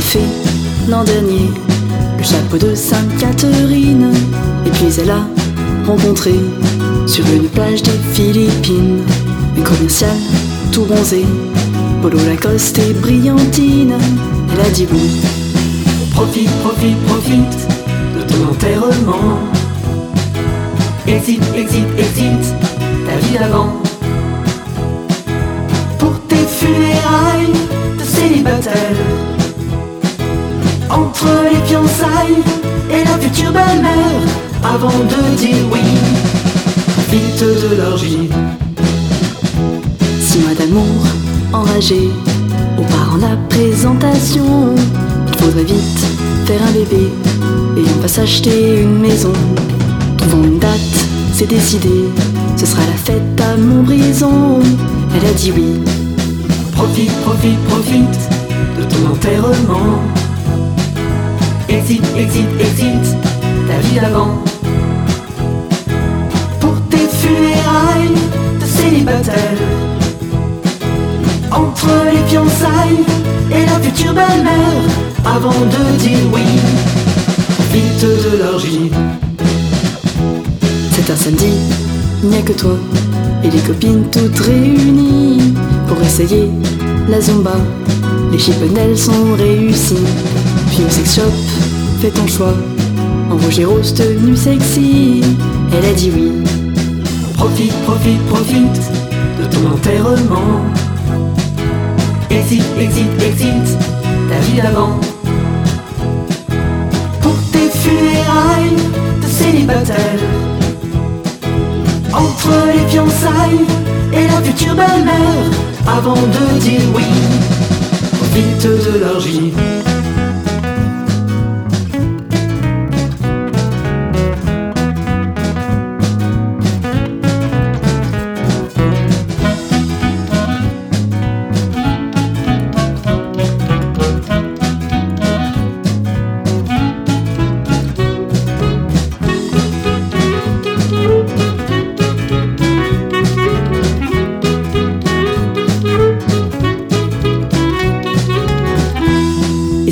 fait l'an dernier le chapeau de Sainte Catherine. Et puis elle a rencontré sur une plage des Philippines un commercial tout bronzé, polo Lacoste et brillantine. Elle a dit oui. Profite, profite, profite de ton enterrement. Exit, exit, exit ta vie d'avant. Pour tes funérailles de célibataire. Entre les fiançailles et la future belle-mère. Avant de dire oui, vite de l'orgie. Six mois d'amour enragé, aux parents la présentation. Il faudrait vite faire un bébé et on va s'acheter une maison. Trouvons une date, c'est décidé, ce sera la fête à Montbrison. Elle a dit oui. Profite, profite, profite de ton enterrement. Exit, exit, exit ta vie d'avant. Pour tes funérailles de célibataire. Entre les fiançailles et la future belle-mère. Avant de dire oui, vite de l'orgie. C'est un samedi, il n'y a que toi et les copines toutes réunies pour essayer la zumba. Les chippenelles sont réussies. Au sex shop, fais ton choix. En rouge rose tenue sexy, elle a dit oui. Profite, profite, profite de ton enterrement. Exit, exit, exit ta vie d'avant. Pour tes funérailles de célibataire. Entre les fiançailles et la future belle-mère. Avant de dire oui, vite de l'orgie.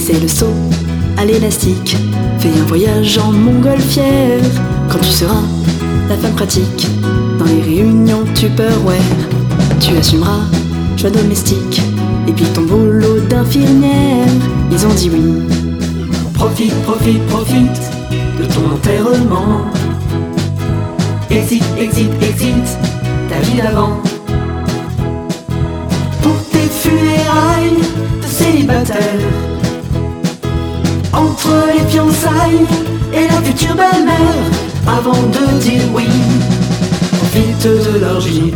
C'est le saut à l'élastique. Fais un voyage en montgolfière. Quand tu seras la femme pratique, dans les réunions tu ouais Tu assumeras choix domestique. Et puis ton boulot d'infirmière. Ils ont dit oui. Profite, profite, profite de ton enterrement. Exit, exit, exit ta vie d'avant. Pour tes funérailles Les fiançailles et la future belle-mère. Avant de dire oui, vite de l'orgie.